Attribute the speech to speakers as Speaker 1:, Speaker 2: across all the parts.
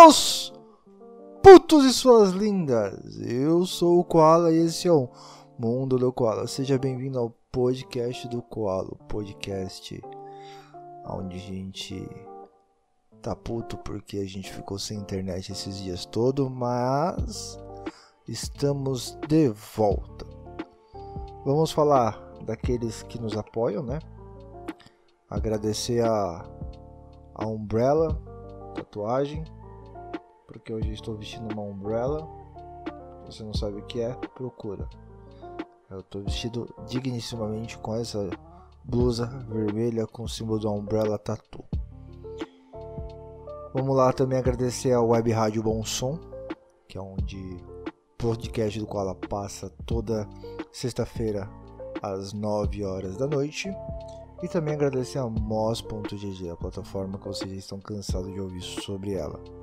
Speaker 1: meus putos e suas lindas. Eu sou o Koala e esse é o Mundo do Koala. Seja bem-vindo ao podcast do Koala, podcast onde a gente tá puto porque a gente ficou sem internet esses dias todos, mas estamos de volta. Vamos falar daqueles que nos apoiam, né? Agradecer a, a Umbrella tatuagem porque hoje estou vestindo uma umbrella. Se você não sabe o que é, procura. Eu estou vestido dignissimamente com essa blusa vermelha com o símbolo da umbrella tatu. Vamos lá também agradecer a Web Rádio Bom Som, que é onde podcast do qual ela passa toda sexta-feira às 9 horas da noite. E também agradecer a Moz.gg, a plataforma que vocês estão cansados de ouvir sobre ela.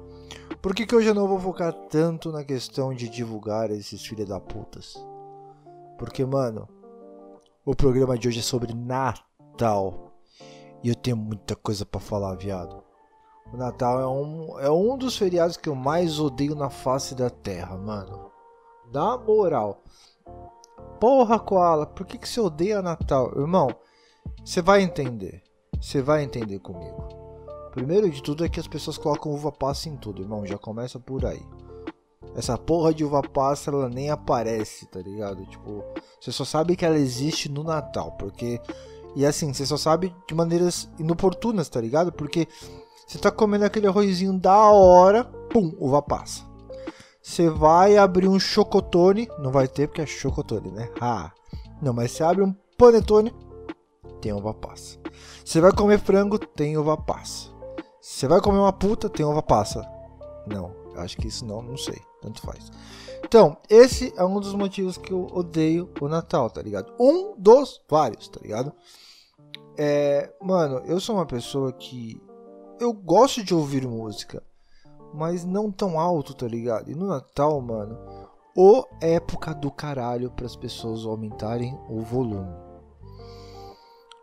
Speaker 1: Por que, que hoje eu não vou focar tanto na questão de divulgar esses filhos da putas? Porque, mano, o programa de hoje é sobre Natal. E eu tenho muita coisa para falar, viado. O Natal é um, é um dos feriados que eu mais odeio na face da terra, mano. Na moral. Porra, Koala, por que, que você odeia Natal? Irmão, você vai entender. Você vai entender comigo. Primeiro de tudo é que as pessoas colocam uva passa em tudo, irmão. Já começa por aí. Essa porra de uva passa, ela nem aparece, tá ligado? Tipo, você só sabe que ela existe no Natal, porque. E assim, você só sabe de maneiras inoportunas, tá ligado? Porque você tá comendo aquele arrozinho da hora, pum, uva passa. Você vai abrir um chocotone, não vai ter porque é chocotone, né? Ah. Não, mas você abre um panetone, tem uva passa. Você vai comer frango, tem uva passa. Você vai comer uma puta, tem uva passa. Não, acho que isso não, não sei. Tanto faz. Então, esse é um dos motivos que eu odeio o Natal, tá ligado? Um dos vários, tá ligado? É, mano, eu sou uma pessoa que eu gosto de ouvir música, mas não tão alto, tá ligado? E no Natal, mano, ou época do caralho para as pessoas aumentarem o volume.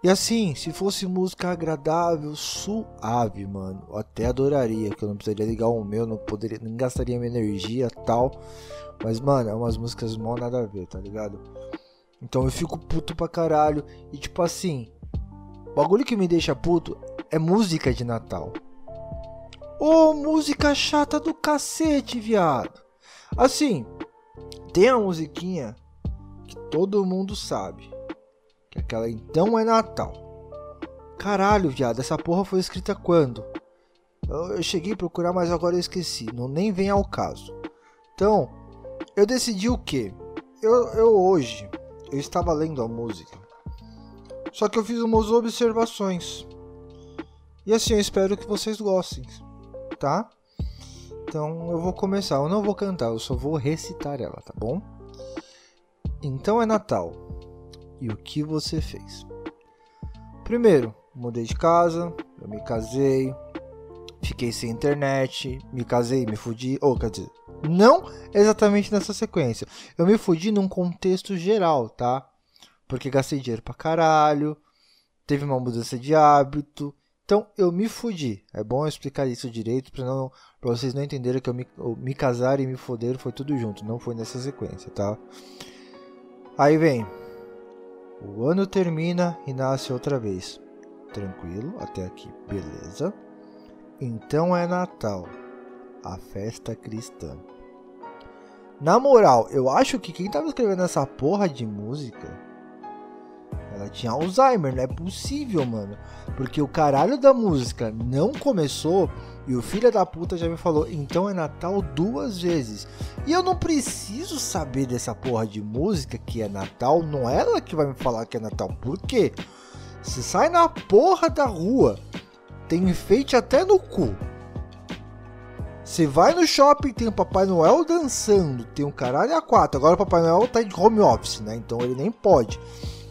Speaker 1: E assim, se fosse música agradável, suave, mano, eu até adoraria, que eu não precisaria ligar o meu, não poderia, nem gastaria minha energia tal. Mas, mano, é umas músicas mal nada a ver, tá ligado? Então eu fico puto pra caralho. E tipo assim, o bagulho que me deixa puto é música de Natal. Ô, oh, música chata do cacete, viado. Assim, tem a musiquinha que todo mundo sabe. Que aquela então é Natal. Caralho, viado, essa porra foi escrita quando? Eu, eu cheguei a procurar, mas agora eu esqueci. Não nem vem ao caso. Então, eu decidi o que? Eu, eu hoje, eu estava lendo a música. Só que eu fiz umas observações. E assim, eu espero que vocês gostem, tá? Então eu vou começar. Eu não vou cantar, eu só vou recitar ela, tá bom? Então é Natal e o que você fez. Primeiro, mudei de casa, eu me casei, fiquei sem internet, me casei, me fudi, ou quer dizer, não exatamente nessa sequência. Eu me fudi num contexto geral, tá? Porque gastei dinheiro pra caralho, teve uma mudança de hábito. Então eu me fudi. É bom explicar isso direito para não para vocês não entenderem que eu me, eu me casar e me foder foi tudo junto, não foi nessa sequência, tá? Aí vem o ano termina e nasce outra vez. Tranquilo, até aqui, beleza? Então é Natal, a festa cristã. Na moral, eu acho que quem tava escrevendo essa porra de música ela tinha Alzheimer, não é possível, mano. Porque o caralho da música não começou e o filho da puta já me falou, então é Natal duas vezes. E eu não preciso saber dessa porra de música que é Natal, não é ela que vai me falar que é Natal. Por quê? Se sai na porra da rua, tem enfeite até no cu. Você vai no shopping, tem o Papai Noel dançando, tem um caralho a quatro. Agora o Papai Noel tá de home office, né? Então ele nem pode.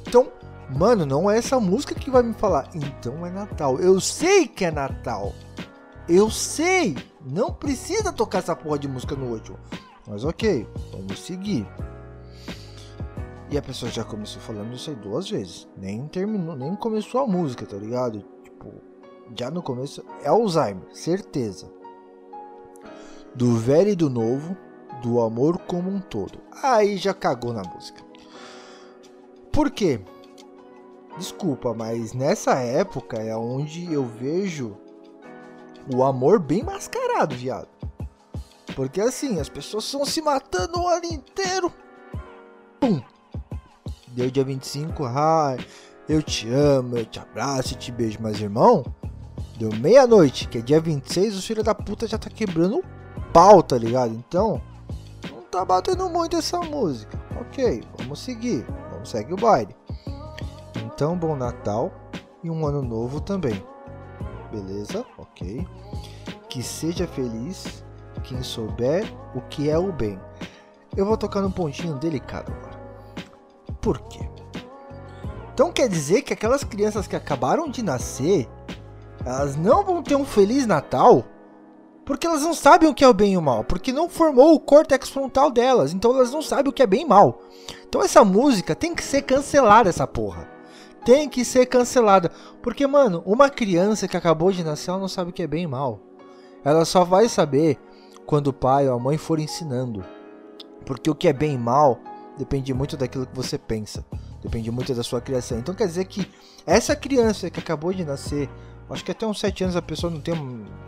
Speaker 1: Então, mano, não é essa música que vai me falar. Então é Natal. Eu sei que é Natal. Eu sei. Não precisa tocar essa porra de música no último. Mas ok, vamos seguir. E a pessoa já começou falando isso aí duas vezes. Nem terminou, nem começou a música, tá ligado? Tipo, já no começo é Alzheimer, certeza. do velho e do novo, do amor como um todo. Aí já cagou na música. Por quê? Desculpa, mas nessa época é onde eu vejo o amor bem mascarado, viado. Porque assim, as pessoas estão se matando o ano inteiro. Pum! Deu dia 25, ai, eu te amo, eu te abraço, eu te beijo, mas irmão, deu meia-noite, que é dia 26, os filhos da puta já tá quebrando o pau, tá ligado? Então, não tá batendo muito essa música. Ok, vamos seguir, vamos seguir o baile. Então, bom Natal e um ano novo também. Beleza? Ok. Que seja feliz quem souber o que é o bem. Eu vou tocar num pontinho delicado agora. Por quê? Então quer dizer que aquelas crianças que acabaram de nascer, elas não vão ter um feliz Natal? Porque elas não sabem o que é o bem e o mal, porque não formou o córtex frontal delas, então elas não sabem o que é bem e mal. Então essa música tem que ser cancelada essa porra. Tem que ser cancelada, porque mano, uma criança que acabou de nascer, ela não sabe o que é bem e mal. Ela só vai saber quando o pai ou a mãe for ensinando. Porque o que é bem e mal depende muito daquilo que você pensa. Depende muito da sua criação. Então quer dizer que essa criança que acabou de nascer, acho que até uns 7 anos a pessoa não tem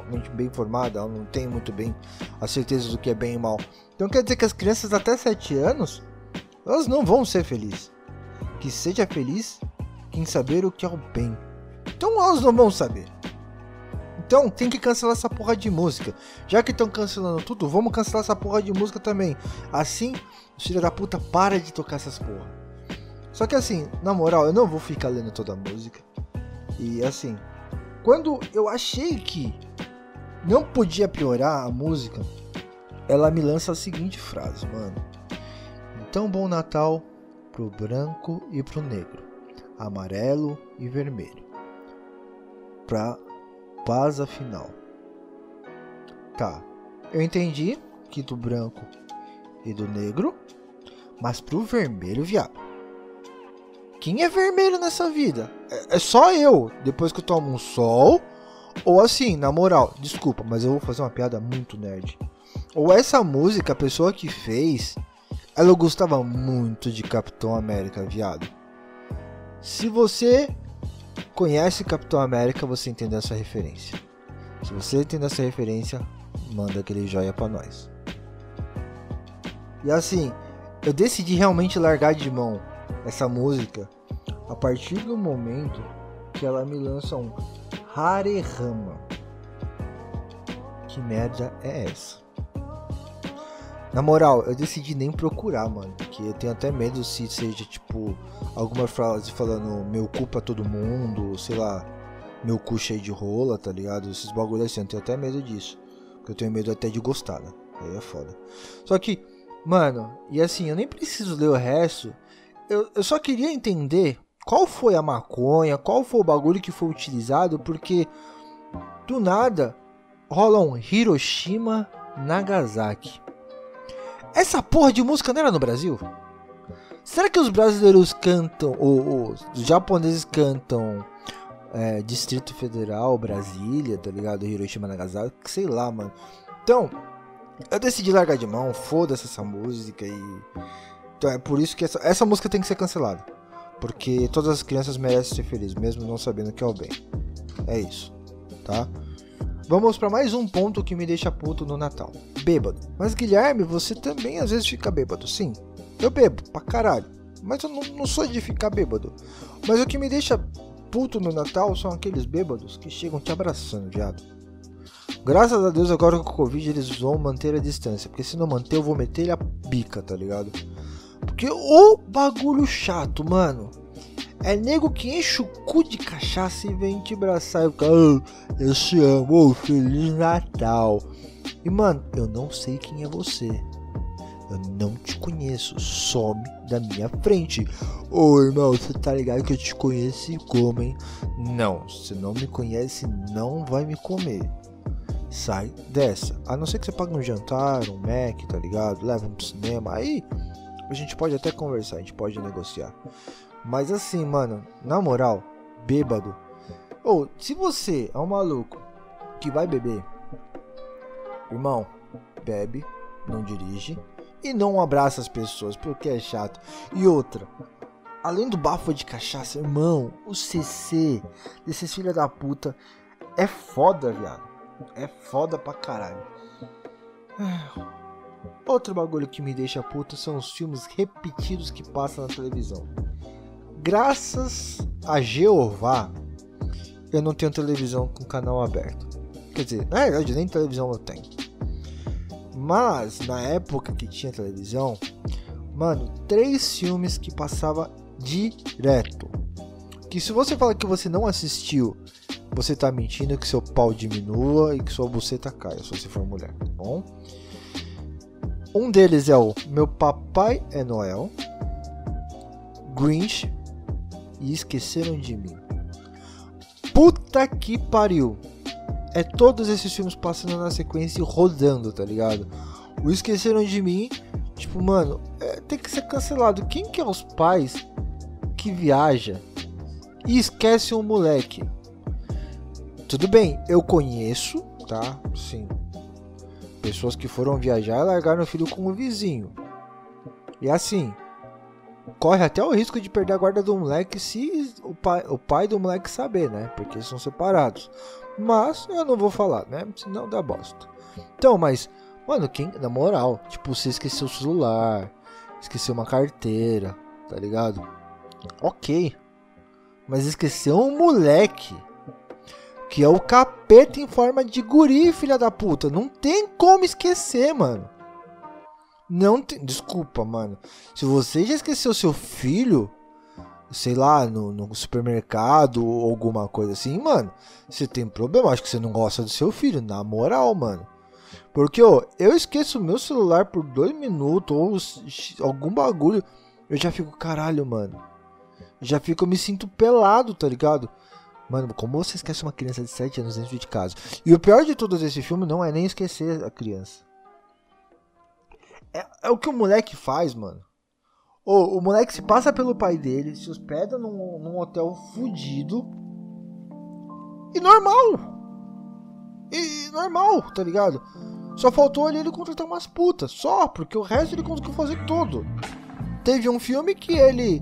Speaker 1: muito bem formada, ela não tem muito bem a certeza do que é bem e mal. Então quer dizer que as crianças até 7 anos, elas não vão ser felizes. Que seja feliz quem saber o que é o bem. Então elas não vão saber. Então tem que cancelar essa porra de música. Já que estão cancelando tudo, vamos cancelar essa porra de música também. Assim, os filhos da puta para de tocar essas porra. Só que assim, na moral, eu não vou ficar lendo toda a música. E assim, quando eu achei que não podia piorar a música, ela me lança a seguinte frase, mano. Então bom Natal pro branco e pro negro, amarelo e vermelho. Pra paz final. Tá, eu entendi que do branco e do negro, mas pro vermelho, viado. Quem é vermelho nessa vida? É, é só eu, depois que eu tomo um sol. Ou assim, na moral, desculpa, mas eu vou fazer uma piada muito nerd. Ou essa música, a pessoa que fez, ela gostava muito de Capitão América, viado. Se você conhece Capitão América, você entende essa referência. Se você entende essa referência, manda aquele joia para nós. E assim, eu decidi realmente largar de mão essa música a partir do momento que ela me lança um Harehama. Que merda é essa? Na moral, eu decidi nem procurar, mano. Porque eu tenho até medo se seja, tipo, alguma frase falando meu cu pra todo mundo, sei lá, meu cu cheio de rola, tá ligado? Esses bagulho assim, eu tenho até medo disso. Porque eu tenho medo até de gostar, né? Aí é foda. Só que, mano, e assim, eu nem preciso ler o resto. Eu, eu só queria entender qual foi a maconha, qual foi o bagulho que foi utilizado, porque do nada rola um Hiroshima Nagasaki. Essa porra de música não era no Brasil? Será que os brasileiros cantam, ou, os japoneses cantam é, Distrito Federal, Brasília, tá ligado? Hiroshima Nagasaki, sei lá, mano. Então, eu decidi largar de mão, foda-se essa música e. Então é por isso que essa, essa música tem que ser cancelada. Porque todas as crianças merecem ser felizes, mesmo não sabendo que é o bem. É isso, tá? Vamos para mais um ponto que me deixa puto no Natal. Bêbado. Mas Guilherme, você também às vezes fica bêbado. Sim, eu bebo pra caralho. Mas eu não, não sou de ficar bêbado. Mas o que me deixa puto no Natal são aqueles bêbados que chegam te abraçando, viado. Graças a Deus agora com o Covid eles vão manter a distância. Porque se não manter eu vou meter ele a bica, tá ligado? Porque o bagulho chato, mano. É nego que enche o cu de cachaça e vem te abraçar e fica, oh, eu te amo, oh, Feliz Natal. E mano, eu não sei quem é você. Eu não te conheço, some da minha frente. Ô irmão, você tá ligado que eu te conheço e como, hein? Não, se não me conhece, não vai me comer. Sai dessa. A não ser que você pague um jantar, um Mac, tá ligado? Leva um pro cinema. Aí a gente pode até conversar, a gente pode negociar. Mas assim, mano, na moral, bêbado. Ou, se você é um maluco que vai beber, Irmão, bebe, não dirige e não abraça as pessoas, porque é chato. E outra, além do bafo de cachaça, irmão, o CC desses filha da puta é foda, viado. É foda pra caralho. Outro bagulho que me deixa puto são os filmes repetidos que passam na televisão. Graças a Jeová, eu não tenho televisão com canal aberto. Quer dizer, na verdade, nem televisão eu tenho. Mas na época que tinha televisão, mano, três filmes que passava direto. Que se você fala que você não assistiu, você tá mentindo que seu pau diminua e que sua buceta caia, se você for mulher, tá bom? Um deles é o Meu Papai é Noel, Grinch e Esqueceram de Mim. Puta que pariu! É todos esses filmes passando na sequência e rodando, tá ligado? O Esqueceram de Mim, tipo, mano, é, tem que ser cancelado. Quem que é os pais que viaja e esquece um moleque? Tudo bem, eu conheço, tá? Sim, Pessoas que foram viajar e largaram o filho com o vizinho. E assim, corre até o risco de perder a guarda do moleque se o pai, o pai do moleque saber, né? Porque eles são separados. Mas eu não vou falar, né? Senão dá bosta. Então, mas, mano, quem, na moral, tipo, você esqueceu o celular, esqueceu uma carteira, tá ligado? Ok. Mas esqueceu um moleque que é o capeta em forma de guri, filha da puta. Não tem como esquecer, mano. Não tem. Desculpa, mano. Se você já esqueceu seu filho, sei lá, no, no, supermercado ou alguma coisa assim, mano, você tem problema. Acho que você não gosta do seu filho, na moral, mano. Porque, ó, eu esqueço meu celular por dois minutos ou algum bagulho, eu já fico, caralho, mano. Já fico, eu me sinto pelado, tá ligado? Mano, como você esquece uma criança de 7 anos dentro de casa? E o pior de tudo desse filme não é nem esquecer a criança. É, é o que o moleque faz, mano. O, moleque se passa pelo pai dele, se hospeda num, num hotel fudido. E normal. E, normal, tá ligado? Só faltou ali ele contratar umas putas. Só, porque o resto ele conseguiu fazer tudo. Teve um filme que ele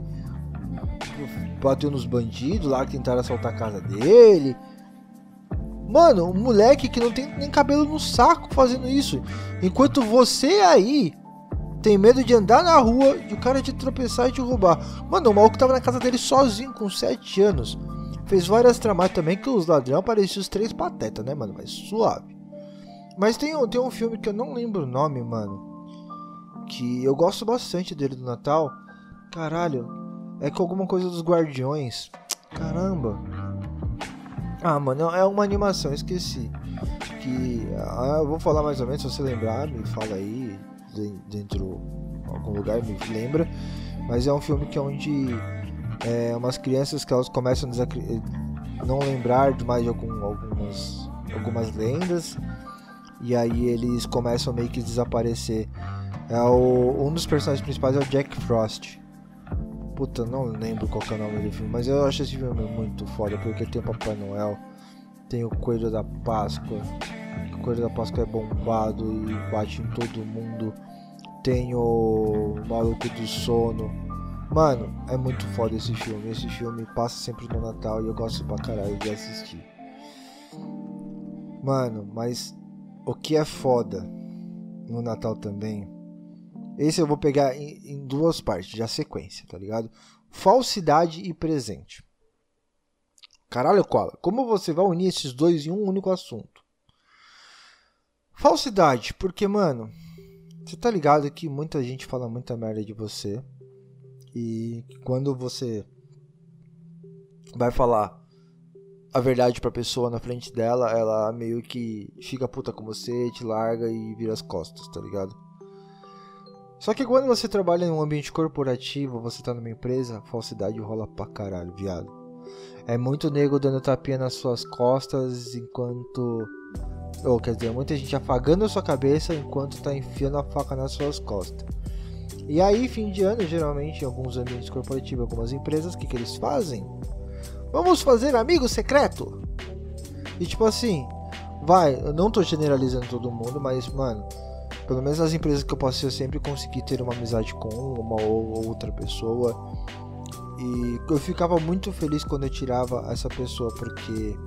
Speaker 1: bateu nos bandidos lá que tentaram assaltar a casa dele. Mano, um moleque que não tem nem cabelo no saco fazendo isso. Enquanto você aí tem medo de andar na rua e o cara te tropeçar e te roubar. Mano, o maluco tava na casa dele sozinho com 7 anos. Fez várias tramas também que os ladrão pareciam os três patetas, né, mano? Mas suave. Mas tem, tem um filme que eu não lembro o nome, mano. Que eu gosto bastante dele do Natal. Caralho, é com alguma coisa dos Guardiões. Caramba. Ah, mano, é uma animação, esqueci. Que. Ah, eu vou falar mais ou menos, se você lembrar, me fala aí. Dentro. Algum lugar, me lembra. Mas é um filme que é onde. É, umas crianças que elas começam a não lembrar de mais de algum, algumas, algumas lendas. E aí eles começam meio que desaparecer. É o, um dos personagens principais é o Jack Frost. Puta, não lembro qual é o nome do filme, mas eu acho esse filme muito foda, porque tem o Papai Noel, tem o Coelho da Páscoa, Coelho da Páscoa é bombado e bate em todo mundo, tem o Maluco do Sono. Mano, é muito foda esse filme. Esse filme passa sempre no Natal e eu gosto pra caralho de assistir. Mano, mas o que é foda no Natal também esse eu vou pegar em, em duas partes, já sequência, tá ligado? Falsidade e presente. Caralho, Koala, como você vai unir esses dois em um único assunto? Falsidade, porque, mano, você tá ligado que muita gente fala muita merda de você. E quando você vai falar a verdade pra pessoa na frente dela, ela meio que fica puta com você, te larga e vira as costas, tá ligado? Só que quando você trabalha em um ambiente corporativo, você tá numa empresa, falsidade rola pra caralho, viado. É muito nego dando tapinha nas suas costas enquanto. Ou quer dizer, muita gente afagando a sua cabeça enquanto tá enfiando a faca nas suas costas. E aí, fim de ano, geralmente, em alguns ambientes corporativos, algumas empresas, o que, que eles fazem? Vamos fazer amigo secreto! E tipo assim, vai, eu não tô generalizando todo mundo, mas, mano, pelo menos nas empresas que eu passei, eu sempre consegui ter uma amizade com uma ou outra pessoa. E eu ficava muito feliz quando eu tirava essa pessoa, porque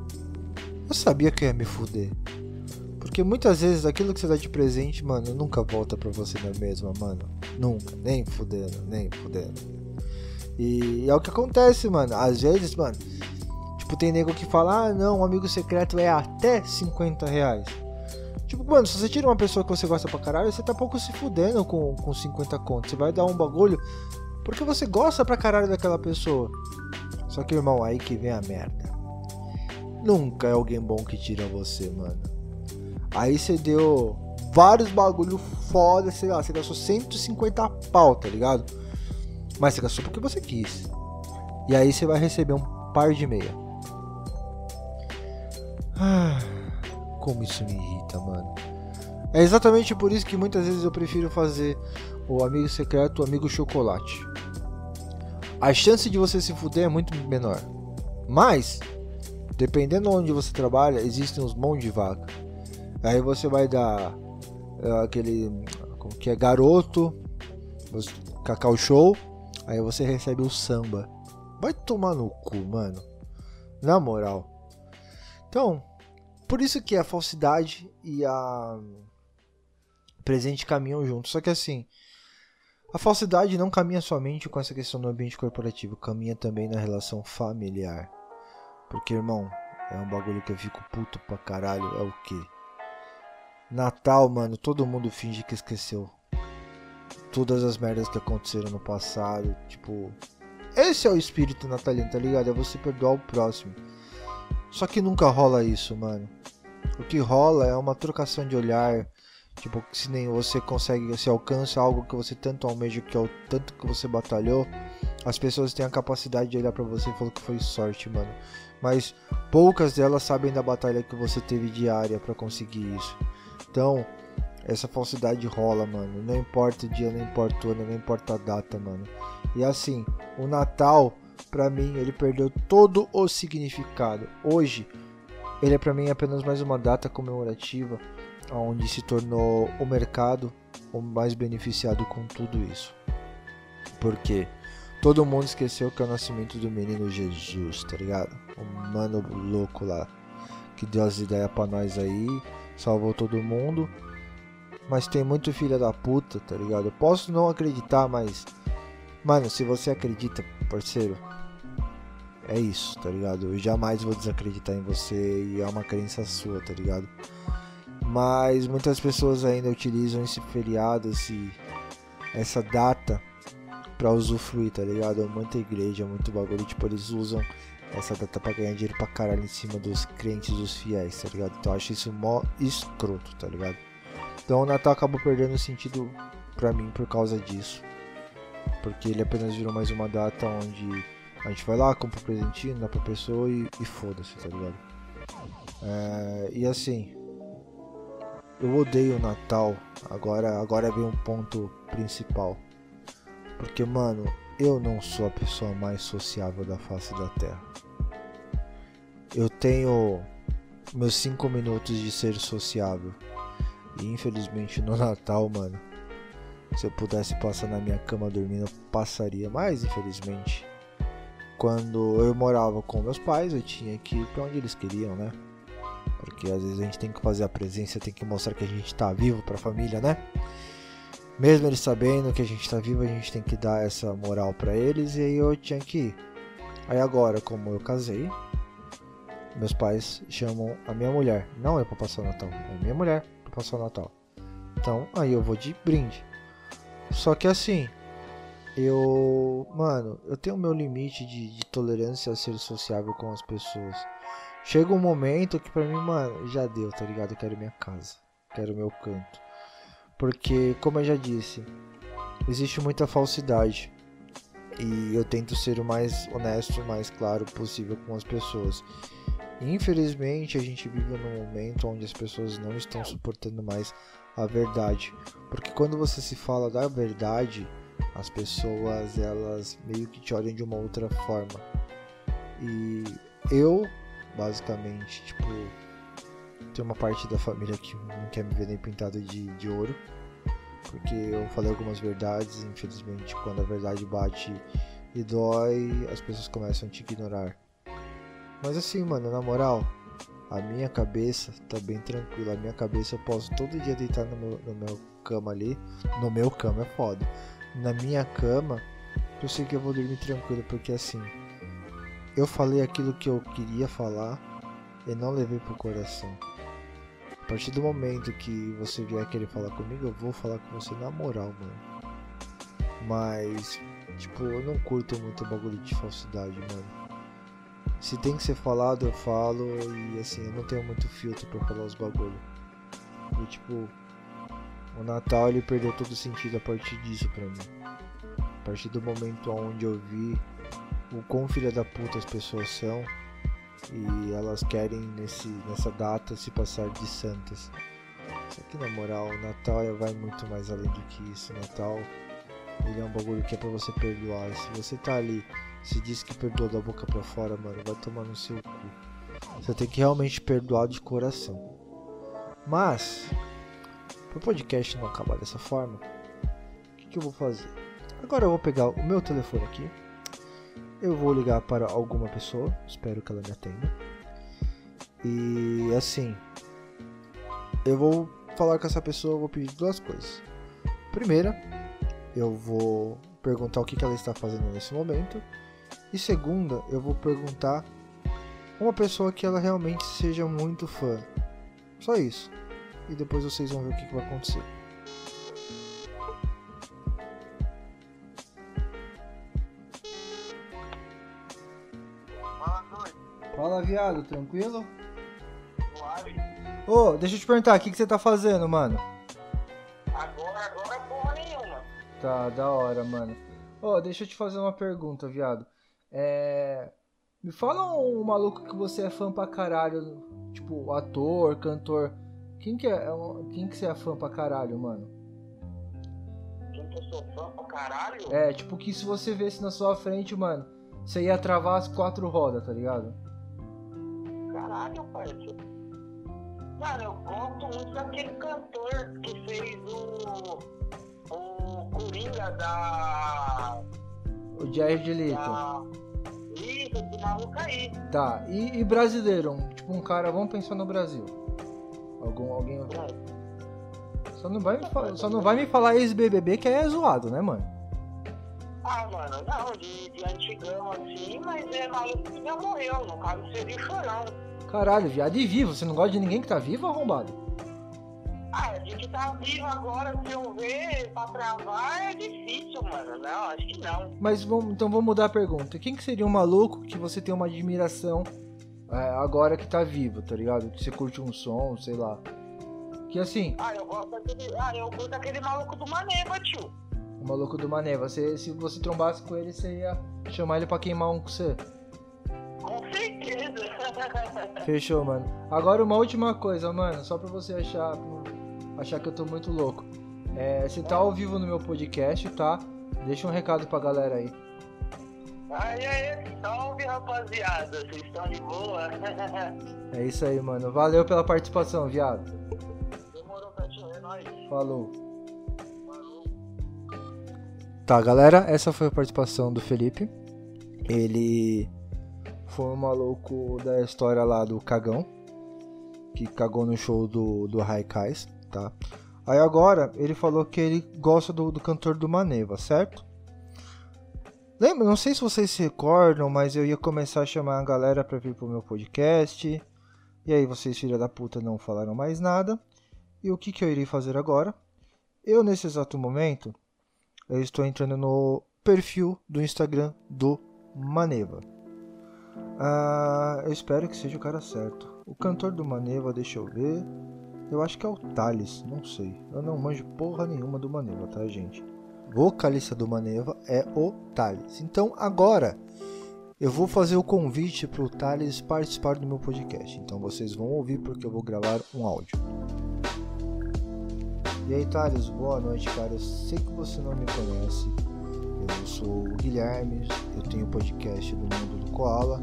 Speaker 1: eu sabia que eu ia me fuder. Porque muitas vezes aquilo que você dá de presente, mano, nunca volta pra você na mesma, mano. Nunca, nem fudendo, nem fudendo. E é o que acontece, mano. Às vezes, mano, tipo, tem nego que fala, ah, não, um amigo secreto é até 50 reais. Tipo, mano, se você tira uma pessoa que você gosta pra caralho, você tá pouco se fudendo com, com 50 contos. Você vai dar um bagulho porque você gosta pra caralho daquela pessoa. Só que, irmão, aí que vem a merda. Nunca é alguém bom que tira você, mano. Aí você deu vários bagulho foda, sei lá, você gastou 150 pau, tá ligado? Mas você gastou porque você quis. E aí você vai receber um par de meia. Ah como isso me irrita, mano. É exatamente por isso que muitas vezes eu prefiro fazer o amigo secreto, o amigo chocolate. A chance de você se fuder é muito menor. Mas, dependendo onde você trabalha, existem uns mãos de vaca. Aí você vai dar é, aquele como que é garoto, cacau show, aí você recebe o samba. Vai tomar no cu, mano. Na moral. Então, por isso que a falsidade e a presente caminham juntos. Só que assim, a falsidade não caminha somente com essa questão do ambiente corporativo, caminha também na relação familiar. Porque, irmão, é um bagulho que eu fico puto pra caralho. É o que? Natal, mano, todo mundo finge que esqueceu. Todas as merdas que aconteceram no passado. Tipo, esse é o espírito natalino, tá ligado? É você perdoar o próximo. Só que nunca rola isso, mano. O que rola é uma trocação de olhar. Tipo, se nem você consegue, você alcança algo que você tanto almeja, que é o tanto que você batalhou, as pessoas têm a capacidade de olhar para você e falar que foi sorte, mano. Mas poucas delas sabem da batalha que você teve diária para conseguir isso. Então, essa falsidade rola, mano. Não importa o dia, não importa o ano, não importa a data, mano. E assim, o Natal para mim, ele perdeu todo o significado. Hoje, ele é para mim apenas mais uma data comemorativa, onde se tornou o mercado o mais beneficiado com tudo isso. Porque todo mundo esqueceu que é o nascimento do menino Jesus, tá ligado? O mano louco lá que deu as ideias para nós aí, salvou todo mundo. Mas tem muito filha da puta, tá ligado? Eu posso não acreditar, mas mano, se você acredita, parceiro, é isso, tá ligado? Eu jamais vou desacreditar em você e é uma crença sua, tá ligado? Mas muitas pessoas ainda utilizam esse feriado, esse, essa data pra usufruir, tá ligado? Muita igreja, muito bagulho, tipo, eles usam essa data pra ganhar dinheiro pra caralho em cima dos crentes, dos fiéis, tá ligado? Então eu acho isso mó escroto, tá ligado? Então o Natal acabou perdendo sentido pra mim por causa disso. Porque ele apenas virou mais uma data onde a gente vai lá, compra um presentinho, dá pra pessoa e, e foda-se, tá ligado? É, e assim, eu odeio o Natal. Agora, agora vem um ponto principal. Porque, mano, eu não sou a pessoa mais sociável da face da Terra. Eu tenho meus 5 minutos de ser sociável. E infelizmente no Natal, mano, se eu pudesse passar na minha cama dormindo, eu passaria. Mas infelizmente quando eu morava com meus pais, eu tinha que ir pra onde eles queriam, né? Porque às vezes a gente tem que fazer a presença, tem que mostrar que a gente tá vivo pra família, né? Mesmo eles sabendo que a gente tá vivo, a gente tem que dar essa moral para eles e aí eu tinha que ir. Aí agora, como eu casei, meus pais chamam a minha mulher, não é para passar o Natal, é minha mulher para passar o Natal. Então, aí eu vou de brinde. Só que assim, eu. Mano, eu tenho meu limite de, de, tolerância a ser sociável com as pessoas. Chega um momento que pra mim, mano, já deu, tá ligado? Eu quero minha casa. Quero meu canto. Porque, como eu já disse, existe muita falsidade. E eu tento ser o mais honesto, o mais claro possível com as pessoas. Infelizmente, a gente vive num momento onde as pessoas não estão suportando mais a verdade. Porque quando você se fala da verdade, as pessoas elas meio que te olham de uma outra forma. E eu, basicamente, tipo, tem uma parte da família que não quer me ver nem pintado de, de ouro. Porque eu falei algumas verdades, infelizmente, quando a verdade bate e dói, as pessoas começam a te ignorar. Mas assim, mano, na moral, a minha cabeça tá bem tranquila. A minha cabeça eu posso todo dia deitar no meu, no meu cama ali. No meu cama é foda. Na minha cama, eu sei que eu vou dormir tranquilo, porque assim, eu falei aquilo que eu queria falar e não levei pro coração. A partir do momento que você vier querer falar comigo, eu vou falar com você na moral, mano. Mas, tipo, eu não curto muito bagulho de falsidade, mano. Se tem que ser falado, eu falo e assim, eu não tenho muito filtro para falar os bagulho. E tipo, o Natal ele perdeu todo sentido a partir disso pra mim. A partir do momento onde eu vi o quão filha da puta as pessoas são e elas querem nesse, nessa data se passar de santas. Só que na moral, o Natal vai muito mais além do que isso. O Natal ele é um bagulho que é pra você perdoar. Se você tá ali, se diz que perdoa da boca pra fora, mano, vai tomar no seu cu. Você tem que realmente perdoar de coração. Mas, pro podcast não acabar dessa forma, o que, que eu vou fazer? Agora eu vou pegar o meu telefone aqui eu vou ligar para alguma pessoa, espero que ela me atenda. E assim, eu vou falar com essa pessoa, vou pedir duas coisas. Primeira, eu vou perguntar o que ela está fazendo nesse momento. E segunda, eu vou perguntar uma pessoa que ela realmente seja muito fã. Só isso. E depois vocês vão ver o que vai acontecer. Viado, tranquilo?
Speaker 2: Suave.
Speaker 1: Ô, deixa eu te perguntar, o que, que você tá fazendo, mano?
Speaker 2: Agora, agora porra nenhuma.
Speaker 1: Tá, da hora, mano. Ô, deixa eu te fazer uma pergunta, viado. É. Me fala um maluco que você é fã pra caralho, tipo, ator, cantor. Quem que é, é quem que você é fã pra caralho, mano?
Speaker 2: Quem que eu sou fã pra caralho?
Speaker 1: É, tipo, que se você vesse na sua frente, mano, você ia travar as quatro rodas, tá ligado?
Speaker 2: Caralho, parceiro. Mano, eu gosto muito daquele cantor que fez o. O Coringa da.
Speaker 1: O Jair de Leto.
Speaker 2: da isso, esse maluco aí.
Speaker 1: Tá, e, e brasileiro? Tipo, um cara, vamos pensar no Brasil. Algum, alguém. Só não vai me, só não vai me falar ex-BBB que é zoado, né, mano?
Speaker 2: Ah, mano, não, de, de antigão assim, mas é maluco que já morreu. No caso seria chorão.
Speaker 1: Caralho, viado, e vivo? Você não gosta de ninguém que tá vivo, arrombado?
Speaker 2: Ah, a gente tá vivo agora, se eu ver pra travar é difícil, mano. Não, acho que não.
Speaker 1: Mas vamos, então vamos mudar a pergunta. Quem que seria um maluco que você tem uma admiração é, agora que tá vivo, tá ligado? Que você curte um som, sei lá. Que assim,
Speaker 2: Ah, eu gosto daquele. Ah, eu gosto daquele maluco do Maneva, tio.
Speaker 1: o maluco do Mané, você, se você trombasse com ele, você ia chamar ele pra queimar um com você. Fechou, mano. Agora uma última coisa, mano, só pra você achar, achar que eu tô muito louco. É, você tá ao vivo no meu podcast, tá? Deixa um recado pra galera aí.
Speaker 2: Aí, aí, salve rapaziada, vocês estão de boa?
Speaker 1: É isso aí, mano. Valeu pela participação, viado.
Speaker 2: Demorou pra ti, é nóis.
Speaker 1: Falou.
Speaker 2: Falou.
Speaker 1: Tá, galera, essa foi a participação do Felipe. Ele foi um maluco da história lá do cagão, que cagou no show do, do Raikais, tá? Aí agora ele falou que ele gosta do, do cantor do Maneva, certo? Lembra, não sei se vocês se recordam, mas eu ia começar a chamar a galera pra vir pro meu podcast. E aí vocês, filha da puta, não falaram mais nada. E o que, que eu irei fazer agora? Eu, nesse exato momento, eu estou entrando no perfil do Instagram do Maneva. Ah, eu espero que seja o cara certo. O cantor do Maneva, deixa eu ver. Eu acho que é o Thales, não sei. Eu não manjo porra nenhuma do Maneva, tá, gente? Vocalista do Maneva é o Thales. Então agora eu vou fazer o convite para o Thales participar do meu podcast. Então vocês vão ouvir porque eu vou gravar um áudio. E aí, Thales, boa noite, cara. Eu sei que você não me conhece. Eu sou o Guilherme, eu tenho o podcast do Mundo do Koala.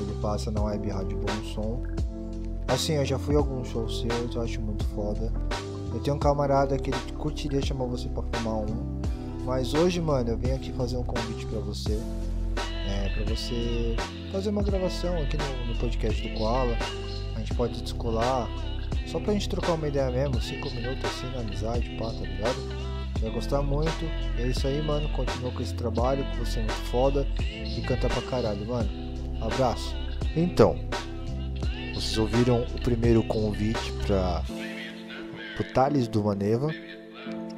Speaker 1: Ele passa na web Rádio Bom Som. Assim, eu já fui a alguns shows seus, eu acho muito foda. Eu tenho um camarada que ele curtiria chamar você pra fumar um. Mas hoje, mano, eu venho aqui fazer um convite pra você. É, pra você fazer uma gravação aqui no, no podcast do Koala. A gente pode descolar. Só pra gente trocar uma ideia mesmo, 5 minutos assim na amizade, pá, tá ligado? Vai gostar muito. É isso aí, mano. Continua com esse trabalho, que você é muito foda. E canta pra caralho, mano. Abraço. Então, vocês ouviram o primeiro convite para o Thales do Maneva.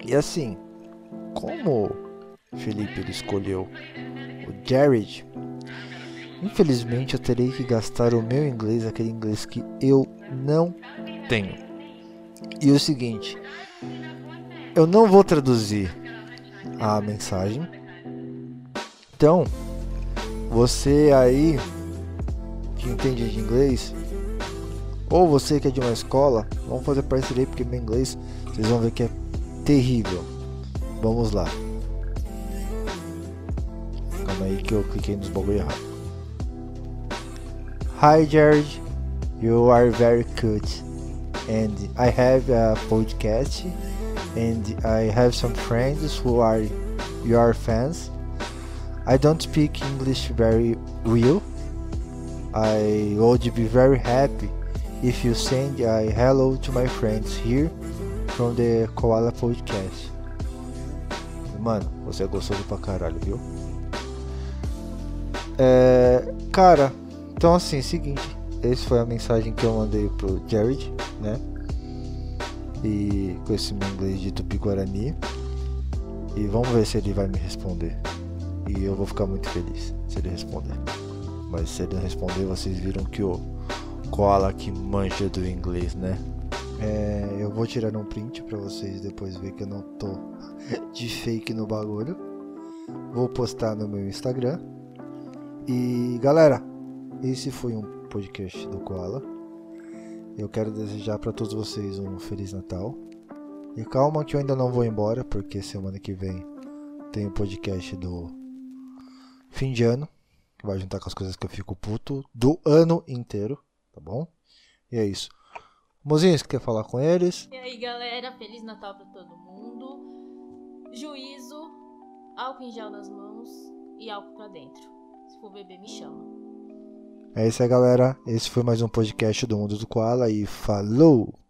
Speaker 1: E assim, como Felipe ele escolheu o Jared, infelizmente eu terei que gastar o meu inglês, aquele inglês que eu não tenho. E o seguinte, eu não vou traduzir a mensagem. Então, você aí que entende de inglês, ou você que é de uma escola, vamos fazer parceria porque meu inglês vocês vão ver que é terrível. Vamos lá. Calma aí que eu cliquei nos bagulho errado. Hi Jared, you are very good. And I have a podcast and I have some friends who are your fans. I don't speak English very well. I would be very happy if you send a hello to my friends here from the Koala Podcast. Mano, você é gostoso pra caralho, viu? É, cara, então assim, seguinte, esse foi a mensagem que eu mandei pro Jared, né? E esse meu inglês de tupi-guarani. E vamos ver se ele vai me responder. E eu vou ficar muito feliz se ele responder. Mas se ele não responder, vocês viram que o Koala que manja do inglês, né? É, eu vou tirar um print pra vocês depois ver que eu não tô de fake no bagulho. Vou postar no meu Instagram. E galera, esse foi um podcast do Koala. Eu quero desejar para todos vocês um Feliz Natal. E calma que eu ainda não vou embora, porque semana que vem tem o podcast do fim de ano. Que vai juntar com as coisas que eu fico puto do ano inteiro, tá bom? E é isso. Mozinho, você quer falar com eles?
Speaker 3: E aí, galera, Feliz Natal pra todo mundo. Juízo, álcool em gel nas mãos e álcool pra dentro. Se for beber, me chama.
Speaker 1: É isso aí, galera. Esse foi mais um podcast do Mundo do Koala e falou!